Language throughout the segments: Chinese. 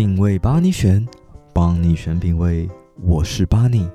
品味巴尼选，帮你选品味，我是巴尼。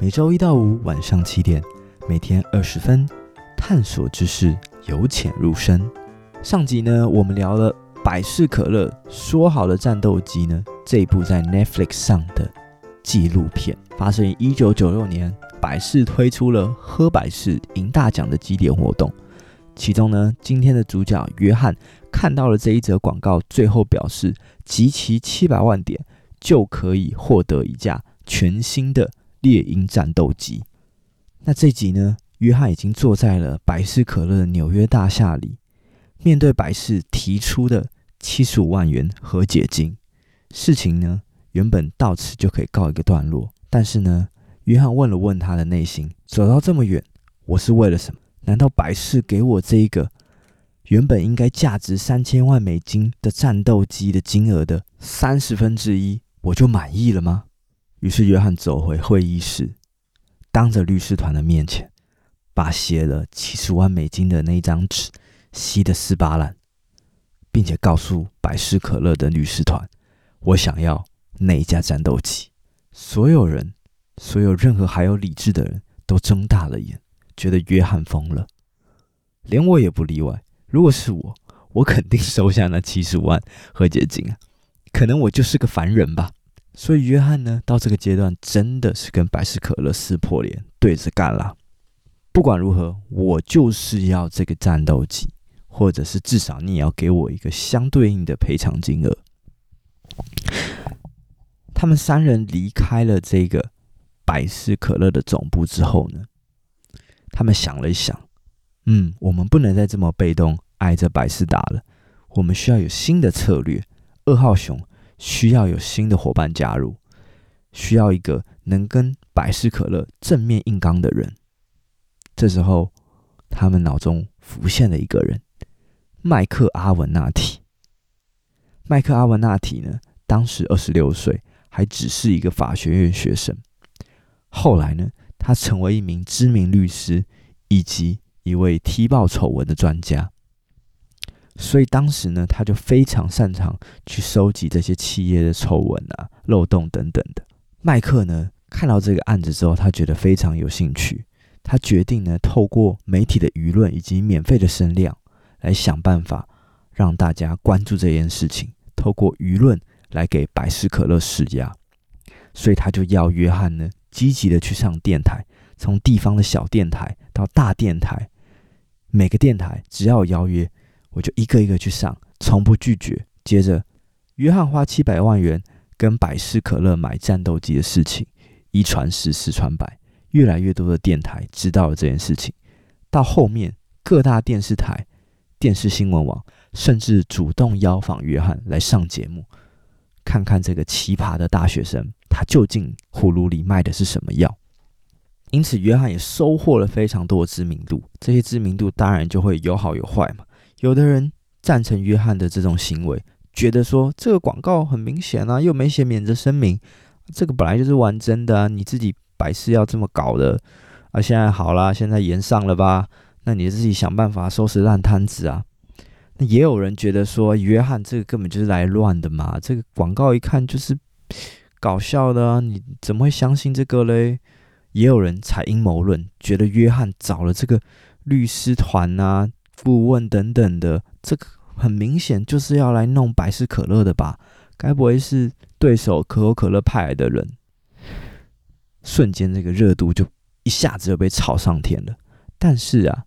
每周一到五晚上七点，每天二十分，探索知识，由浅入深。上集呢，我们聊了百事可乐说好的战斗机呢，这一部在 Netflix 上的纪录片，发生于一九九六年，百事推出了喝百事赢大奖的集点活动。其中呢，今天的主角约翰看到了这一则广告，最后表示集齐七百万点就可以获得一架全新的猎鹰战斗机。那这集呢，约翰已经坐在了百事可乐的纽约大厦里，面对百事提出的七十五万元和解金。事情呢，原本到此就可以告一个段落，但是呢，约翰问了问他的内心，走到这么远，我是为了什么？难道百事给我这一个原本应该价值三千万美金的战斗机的金额的三十分之一，我就满意了吗？于是约翰走回会议室，当着律师团的面前，把写了七十万美金的那张纸撕得稀巴烂，并且告诉百事可乐的律师团：“我想要那一架战斗机。”所有人，所有任何还有理智的人都睁大了眼。觉得约翰疯了，连我也不例外。如果是我，我肯定收下那七十万和解金啊。可能我就是个凡人吧。所以约翰呢，到这个阶段真的是跟百事可乐撕破脸，对着干了。不管如何，我就是要这个战斗机，或者是至少你也要给我一个相对应的赔偿金额。他们三人离开了这个百事可乐的总部之后呢，他们想了一想，嗯，我们不能再这么被动挨着百事打了，我们需要有新的策略。二号熊需要有新的伙伴加入，需要一个能跟百事可乐正面硬刚的人。这时候，他们脑中浮现了一个人——麦克阿文纳提。麦克阿文纳提呢，当时二十六岁，还只是一个法学院学生。后来呢，他成为一名知名律师，以及一位踢爆丑闻的专家。所以当时呢，他就非常擅长去收集这些企业的丑闻啊、漏洞等等的。麦克呢，看到这个案子之后，他觉得非常有兴趣。他决定呢，透过媒体的舆论以及免费的声量，来想办法让大家关注这件事情。透过舆论来给百事可乐施压。所以他就要约翰呢。积极的去上电台，从地方的小电台到大电台，每个电台只要有邀约，我就一个一个去上，从不拒绝。接着，约翰花七百万元跟百事可乐买战斗机的事情，一传十，十传百，越来越多的电台知道了这件事情。到后面，各大电视台、电视新闻网甚至主动邀访约翰来上节目，看看这个奇葩的大学生。他究竟葫芦里卖的是什么药？因此，约翰也收获了非常多的知名度。这些知名度当然就会有好有坏嘛。有的人赞成约翰的这种行为，觉得说这个广告很明显啊，又没写免责声明，这个本来就是玩真的啊，你自己百事要这么搞的啊。现在好啦，现在炎上了吧？那你自己想办法收拾烂摊子啊。那也有人觉得说，约翰这个根本就是来乱的嘛，这个广告一看就是。搞笑的啊！你怎么会相信这个嘞？也有人采阴谋论，觉得约翰找了这个律师团啊、顾问等等的，这个很明显就是要来弄百事可乐的吧？该不会是对手可口可乐派来的人？瞬间，这个热度就一下子就被炒上天了。但是啊，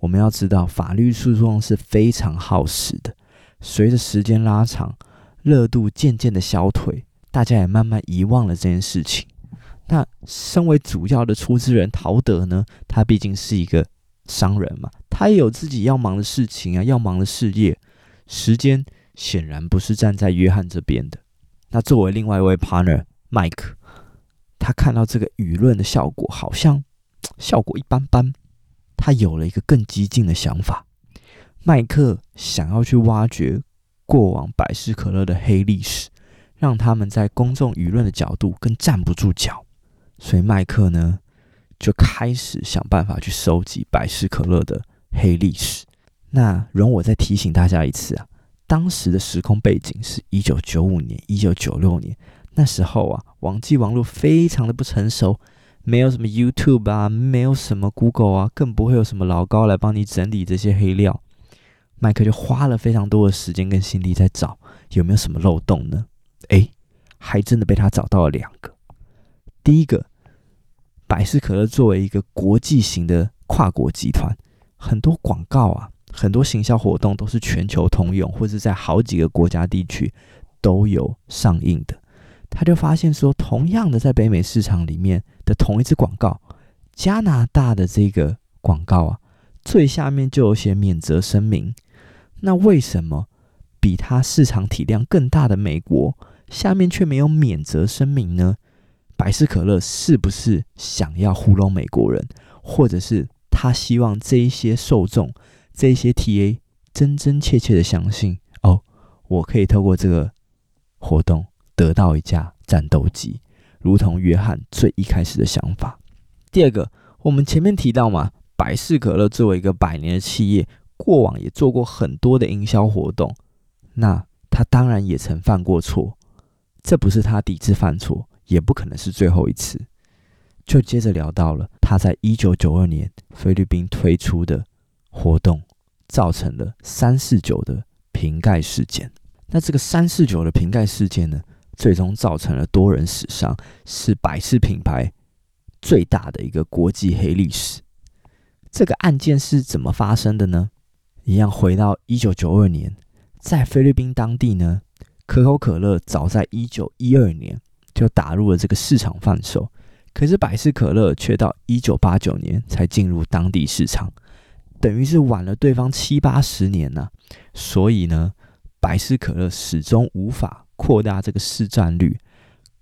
我们要知道，法律诉讼是非常耗时的，随着时间拉长，热度渐渐的消退。大家也慢慢遗忘了这件事情。那身为主要的出资人陶德呢？他毕竟是一个商人嘛，他也有自己要忙的事情啊，要忙的事业，时间显然不是站在约翰这边的。那作为另外一位 partner 麦克，他看到这个舆论的效果好像效果一般般，他有了一个更激进的想法。麦克想要去挖掘过往百事可乐的黑历史。让他们在公众舆论的角度更站不住脚，所以麦克呢就开始想办法去收集百事可乐的黑历史。那容我再提醒大家一次啊，当时的时空背景是一九九五年、一九九六年，那时候啊，网际网络非常的不成熟，没有什么 YouTube 啊，没有什么 Google 啊，更不会有什么老高来帮你整理这些黑料。麦克就花了非常多的时间跟心力在找有没有什么漏洞呢？诶，还真的被他找到了两个。第一个，百事可乐作为一个国际型的跨国集团，很多广告啊，很多行销活动都是全球通用，或者在好几个国家地区都有上映的。他就发现说，同样的在北美市场里面的同一支广告，加拿大的这个广告啊，最下面就有写免责声明。那为什么比它市场体量更大的美国下面却没有免责声明呢？百事可乐是不是想要糊弄美国人，或者是他希望这一些受众、这一些 TA 真真切切的相信哦，我可以透过这个活动得到一架战斗机，如同约翰最一开始的想法。第二个，我们前面提到嘛，百事可乐作为一个百年的企业，过往也做过很多的营销活动，那他当然也曾犯过错，这不是他第一次犯错。也不可能是最后一次。就接着聊到了他在一九九二年菲律宾推出的活动，造成了三四九的瓶盖事件。那这个三四九的瓶盖事件呢，最终造成了多人死伤，是百事品牌最大的一个国际黑历史。这个案件是怎么发生的呢？一样回到一九九二年，在菲律宾当地呢，可口可乐早在一九一二年。就打入了这个市场贩售，可是百事可乐却到一九八九年才进入当地市场，等于是晚了对方七八十年呐、所以呢，百事可乐始终无法扩大这个市占率，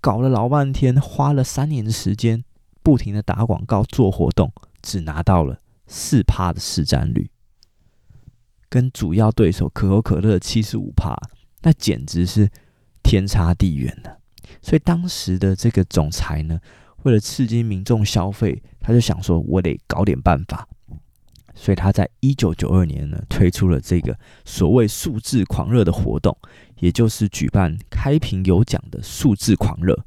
搞了老半天，花了三年的时间，不停的打广告做活动，只拿到了四趴的市占率，跟主要对手可口可乐七十五趴，那简直是天差地远了。所以当时的这个总裁呢，为了刺激民众消费，他就想说，我得搞点办法。所以他在一九九二年呢，推出了这个所谓“数字狂热”的活动，也就是举办开瓶有奖的“数字狂热”。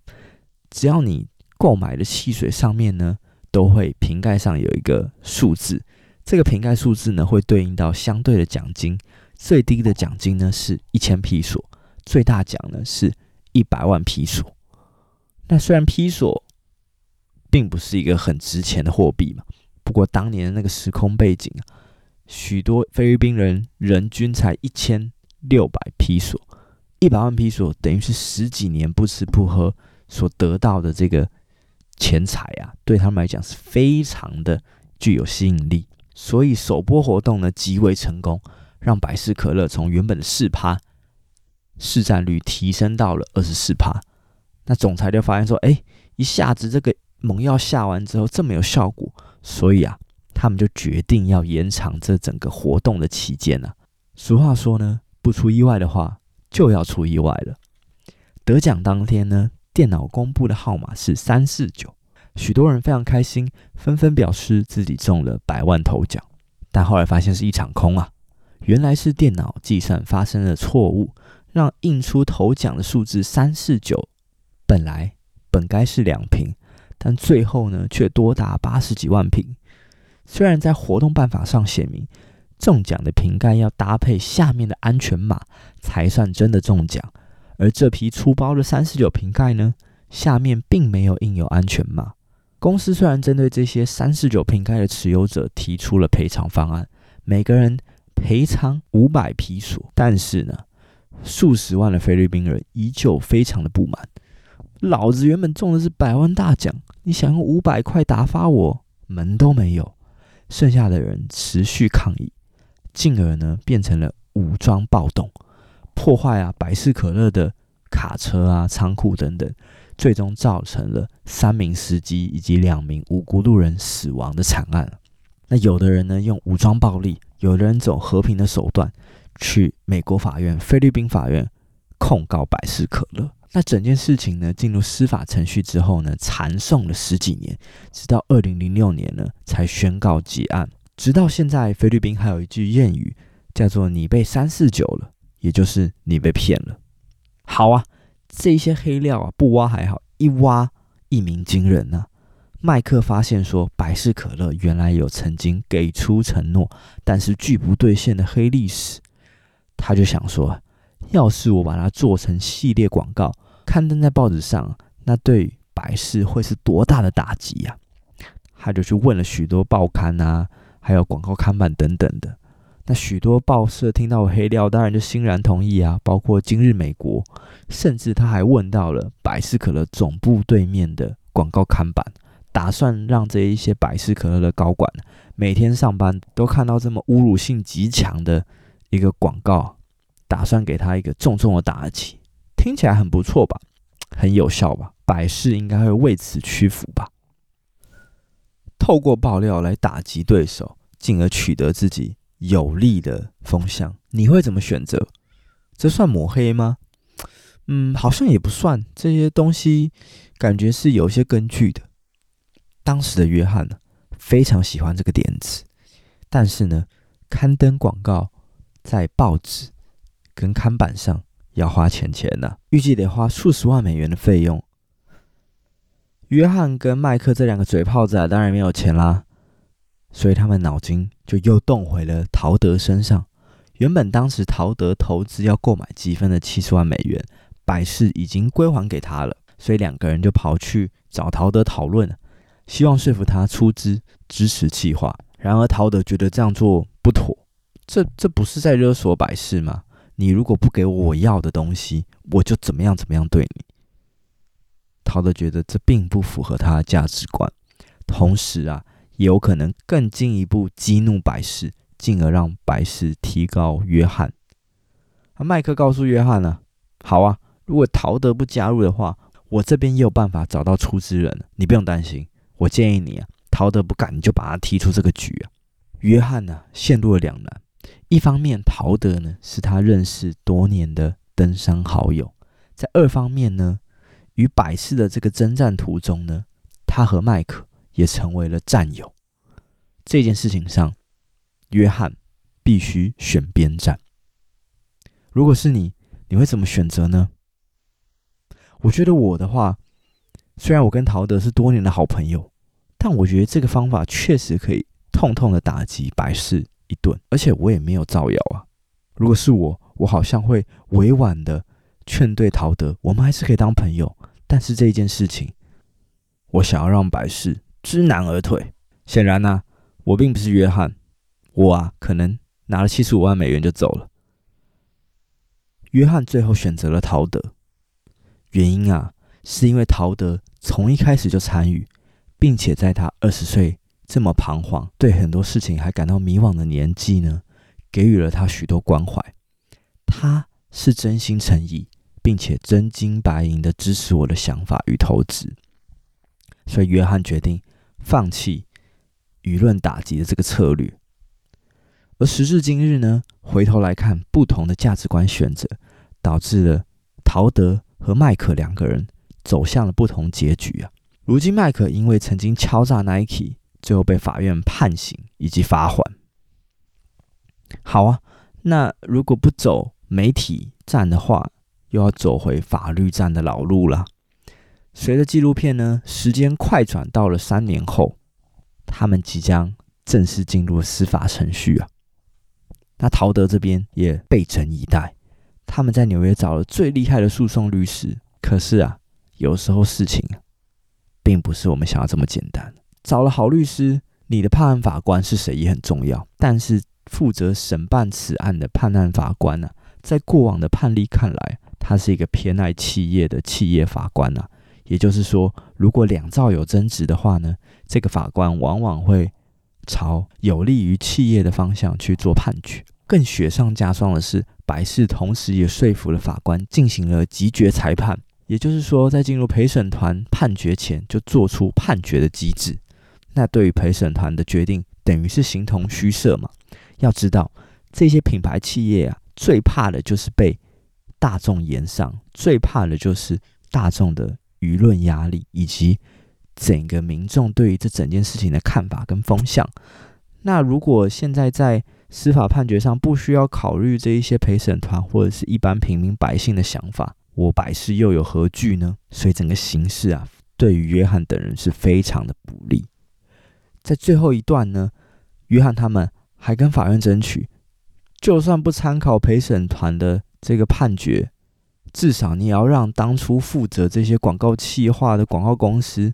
只要你购买的汽水上面呢，都会瓶盖上有一个数字，这个瓶盖数字呢，会对应到相对的奖金。最低的奖金呢是一千披索，最大奖呢是。一百万披索，那虽然披索并不是一个很值钱的货币嘛，不过当年的那个时空背景啊，许多菲律宾人人均才一千六百披索，一百万披索等于是十几年不吃不喝所得到的这个钱财啊，对他们来讲是非常的具有吸引力，所以首波活动呢极为成功，让百事可乐从原本的四趴。市占率提升到了二十四趴，那总裁就发现说：“哎，一下子这个猛药下完之后这么有效果，所以啊，他们就决定要延长这整个活动的期间呢、啊。俗话说呢，不出意外的话就要出意外了。得奖当天呢，电脑公布的号码是三四九，许多人非常开心，纷纷表示自己中了百万头奖。但后来发现是一场空啊，原来是电脑计算发生了错误。”让印出头奖的数字三四九，本来本该是两瓶，但最后呢却多达八十几万瓶。虽然在活动办法上写明，中奖的瓶盖要搭配下面的安全码才算真的中奖，而这批出包的三四九瓶盖呢，下面并没有印有安全码。公司虽然针对这些三四九瓶盖的持有者提出了赔偿方案，每个人赔偿五百皮索，但是呢，数十万的菲律宾人依旧非常的不满，老子原本中的是百万大奖，你想用五百块打发我，门都没有。剩下的人持续抗议，进而呢变成了武装暴动，破坏啊百事可乐的卡车啊仓库等等，最终造成了三名司机以及两名无辜路人死亡的惨案。那有的人呢用武装暴力，有的人走和平的手段。去美国法院、菲律宾法院控告百事可乐。那整件事情呢，进入司法程序之后呢，缠讼了十几年，直到二零零六年呢，才宣告结案。直到现在，菲律宾还有一句谚语，叫做“你被三四九了，也就是你被骗了。好啊，这些黑料啊，不挖还好，一挖一鸣惊人呐、啊。麦克发现说，百事可乐原来有曾经给出承诺，但是拒不兑现的黑历史。他就想说，要是我把它做成系列广告，刊登在报纸上，那对百事会是多大的打击呀、啊？他就去问了许多报刊啊，还有广告看板等等的。那许多报社听到黑料，当然就欣然同意啊，包括今日美国，甚至他还问到了百事可乐总部对面的广告看板。打算让这一些百事可乐的高管每天上班都看到这么侮辱性极强的一个广告，打算给他一个重重的打击，听起来很不错吧？很有效吧？百事应该会为此屈服吧？透过爆料来打击对手，进而取得自己有利的风向，你会怎么选择？这算抹黑吗？嗯，好像也不算。这些东西感觉是有一些根据的。当时的约翰呢，非常喜欢这个点子，但是呢，刊登广告在报纸跟看板上要花钱钱呢、预计得花数十万美元的费用。约翰跟麦克这两个嘴炮子啊，当然没有钱啦，所以他们脑筋就又动回了陶德身上。原本当时陶德投资要购买积分的七十万美元，百事已经归还给他了，所以两个人就跑去找陶德讨论。希望说服他出资支持计划，然而陶德觉得这样做不妥，这这不是在勒索百事吗？你如果不给我要的东西，我就怎么样怎么样对你。陶德觉得这并不符合他的价值观，同时啊，也有可能更进一步激怒百事，进而让百事提高约翰。啊，麦克告诉约翰呢，好啊，如果陶德不加入的话，我这边也有办法找到出资人，你不用担心。我建议你啊，陶德不干，你就把他踢出这个局啊。约翰呢，陷入了两难。一方面，陶德呢是他认识多年的登山好友；在二方面呢，与百事的这个征战途中呢，他和麦克也成为了战友。这件事情上，约翰必须选边站。如果是你，你会怎么选择呢？我觉得我的话，虽然我跟陶德是多年的好朋友。但我觉得这个方法确实可以痛痛的打击百事一顿，而且我也没有造谣啊。如果是我，我好像会委婉的劝对陶德，我们还是可以当朋友。但是这一件事情，我想要让百事知难而退。显然呢、我并不是约翰，我啊可能拿了七十五万美元就走了。约翰最后选择了陶德，原因啊是因为陶德从一开始就参与。并且在他二十岁这么彷徨、对很多事情还感到迷惘的年纪呢，给予了他许多关怀。他是真心诚意，并且真金白银的支持我的想法与投资。所以，约翰决定放弃舆论打击的这个策略。而时至今日呢，回头来看，不同的价值观选择，导致了陶德和麦克两个人走向了不同结局啊。如今，麦克因为曾经敲诈 Nike，最后被法院判刑以及罚锾。好啊，那如果不走媒体战的话，又要走回法律战的老路了。随着纪录片呢，时间快转到了三年后，他们即将正式进入司法程序啊。那陶德这边也备审以待，他们在纽约找了最厉害的诉讼律师。可是啊，有时候事情。并不是我们想要这么简单。找了好律师，你的判案法官是谁也很重要。但是负责审办此案的判案法官呢、在过往的判例看来，他是一个偏爱企业的企业法官啊。也就是说，如果两造有争执的话呢，这个法官往往会朝有利于企业的方向去做判决。更雪上加霜的是，百事同时也说服了法官进行了击决裁判。也就是说，在进入陪审团判决前就做出判决的机制，那对于陪审团的决定等于是形同虚设嘛？要知道，这些品牌企业啊，最怕的就是被大众炎上，最怕的就是大众的舆论压力，以及整个民众对于这整件事情的看法跟风向。那如果现在在司法判决上不需要考虑这一些陪审团或者是一般平民百姓的想法，我百事又有何惧呢？所以整个形势啊，对于约翰等人是非常的不利。在最后一段呢，约翰他们还跟法院争取，就算不参考陪审团的这个判决，至少你也要让当初负责这些广告企划的广告公司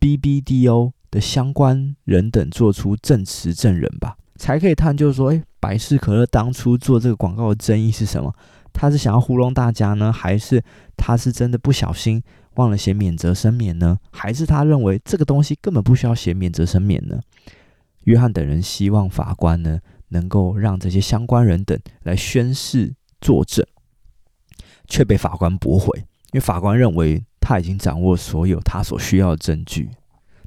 BBDO 的相关人等做出证词证人吧，才可以探究说，哎，百事可乐当初做这个广告的争议是什么？他是想要糊弄大家呢，还是他是真的不小心忘了写免责声明呢？还是他认为这个东西根本不需要写免责声明呢？约翰等人希望法官呢，能够让这些相关人等来宣誓作证，却被法官驳回，因为法官认为他已经掌握所有他所需要的证据。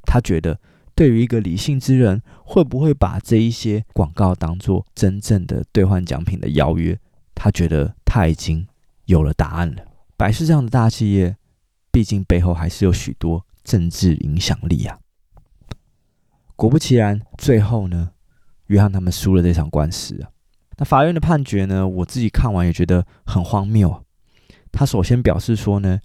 他觉得，对于一个理性之人，会不会把这一些广告当做真正的兑换奖品的邀约？他觉得他已经有了答案了。百事这样的大企业，毕竟背后还是有许多政治影响力啊。果不其然，最后呢，约翰他们输了这场官司啊。那法院的判决呢，我自己看完也觉得很荒谬啊。他首先表示说呢。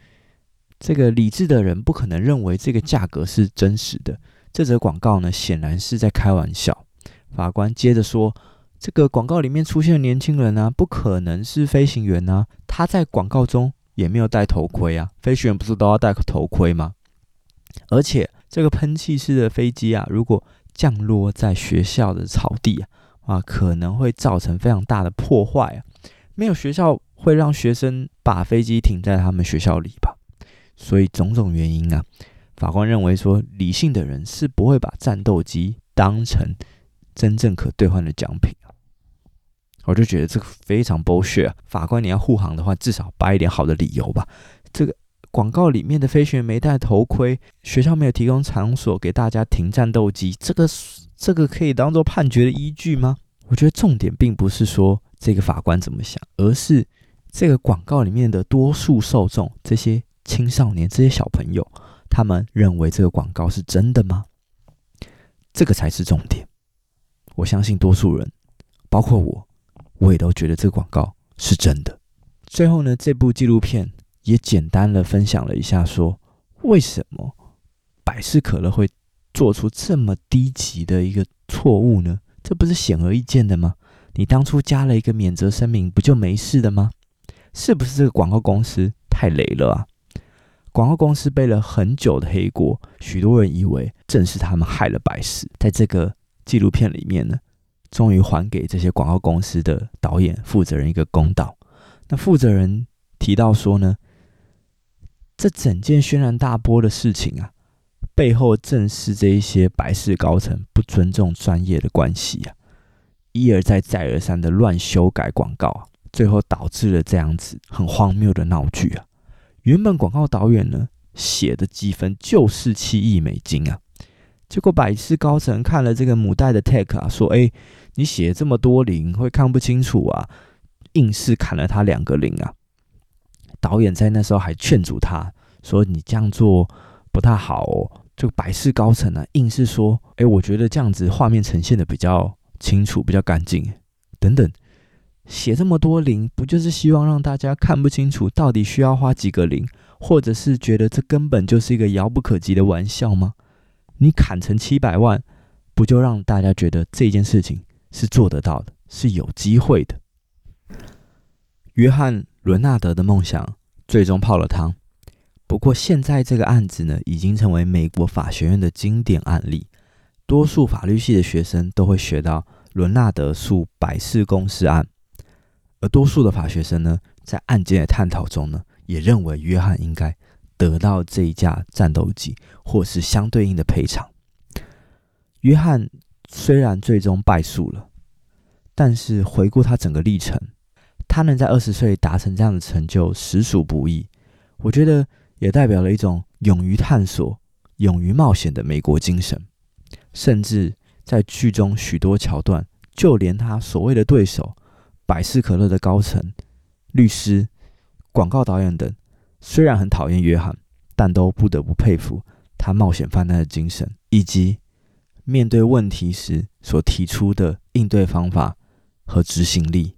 这个理智的人不可能认为这个价格是真实的。这则广告呢，显然是在开玩笑。法官接着说：“这个广告里面出现的年轻人呢、啊，不可能是飞行员啊。他在广告中也没有戴头盔啊。飞行员不是都要戴头盔吗？而且这个喷气式的飞机啊，如果降落在学校的草地啊，啊，可能会造成非常大的破坏啊。没有学校会让学生把飞机停在他们学校里吧？”所以种种原因啊，法官认为说，理性的人是不会把战斗机当成真正可兑换的奖品啊。我就觉得这个非常 bullshit 啊！法官你要护航的话，至少掰一点好的理由吧。这个广告里面的飞行员没戴头盔，学校没有提供场所给大家停战斗机，这个这个可以当做判决的依据吗？我觉得重点并不是说这个法官怎么想，而是这个广告里面的多数受众这些。青少年这些小朋友，他们认为这个广告是真的吗？这个才是重点。我相信多数人，包括我，我也都觉得这个广告是真的。最后呢，这部纪录片也简单的分享了一下说，为什么百事可乐会做出这么低级的一个错误呢？这不是显而易见的吗？你当初加了一个免责声明，不就没事的吗？是不是这个广告公司太雷了啊？广告公司背了很久的黑锅，许多人以为正是他们害了百事。在这个纪录片里面呢，终于还给这些广告公司的导演负责人一个公道。那负责人提到说呢，这整件轩然大波的事情啊，背后正是这一些百事高层不尊重专业的关系啊，一而再再而三的乱修改广告啊，最后导致了这样子很荒谬的闹剧啊。原本广告导演呢写的积分就是七亿美金啊，结果百事高层看了这个母带的 tag 啊，说：“哎，你写这么多零会看不清楚啊，硬是砍了他两个零啊。”导演在那时候还劝阻他说：“你这样做不太好哦。”这个百事高层呢，硬是说：“哎，我觉得这样子画面呈现的比较清楚，比较干净，等等。”写这么多零，不就是希望让大家看不清楚到底需要花几个零，或者是觉得这根本就是一个遥不可及的玩笑吗？你砍成七百万，不就让大家觉得这件事情是做得到的，是有机会的？约翰·伦纳德的梦想最终泡了汤。不过现在这个案子呢，已经成为美国法学院的经典案例，多数法律系的学生都会学到伦纳德诉百事公司案。而多数的法学生呢，在案件的探讨中呢，也认为约翰应该得到这一架战斗机，或是相对应的赔偿。约翰虽然最终败诉了，但是回顾他整个历程，他能在二十岁达成这样的成就，实属不易。我觉得也代表了一种勇于探索、勇于冒险的美国精神。甚至在剧中许多桥段，就连他所谓的对手。百事可乐的高层、律师、广告导演等，虽然很讨厌约翰，但都不得不佩服他冒险犯难的精神，以及面对问题时所提出的应对方法和执行力。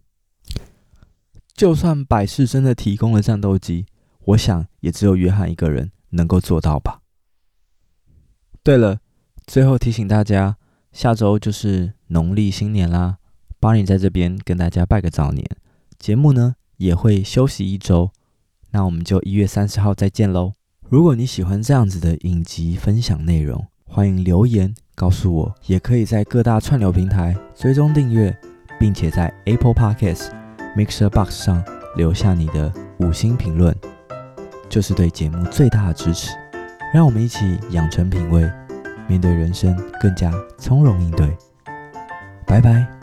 就算百事真的提供了战斗机，我想也只有约翰一个人能够做到吧。对了，最后提醒大家，下周就是农历新年啦，巴尼在这边跟大家拜个早年。节目呢也会休息一周，那我们就一月三十号再见喽。如果你喜欢这样子的影集分享内容，欢迎留言告诉我，也可以在各大串流平台追踪订阅，并且在 Apple Podcast。Mixer Box 上留下你的五星评论，就是对节目最大的支持。让我们一起养成品味，面对人生更加从容应对。拜拜。